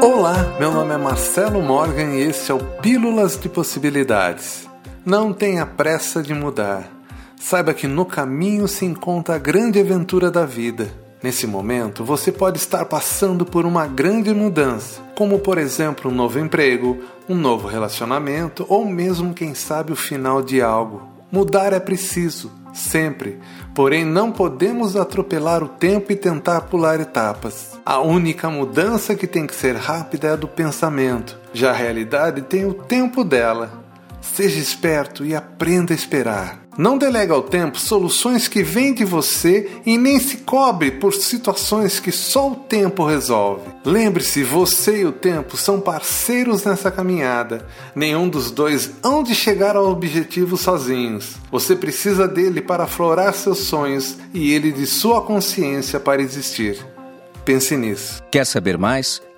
Olá, meu nome é Marcelo Morgan e esse é o Pílulas de Possibilidades. Não tenha pressa de mudar. Saiba que no caminho se encontra a grande aventura da vida. Nesse momento, você pode estar passando por uma grande mudança, como por exemplo um novo emprego, um novo relacionamento ou mesmo, quem sabe, o final de algo. Mudar é preciso, sempre, porém não podemos atropelar o tempo e tentar pular etapas. A única mudança que tem que ser rápida é a do pensamento, já a realidade tem o tempo dela. Seja esperto e aprenda a esperar. Não delegue ao tempo soluções que vêm de você e nem se cobre por situações que só o tempo resolve. Lembre-se, você e o tempo são parceiros nessa caminhada. Nenhum dos dois hão de chegar ao objetivo sozinhos. Você precisa dele para aflorar seus sonhos e ele de sua consciência para existir. Pense nisso. Quer saber mais?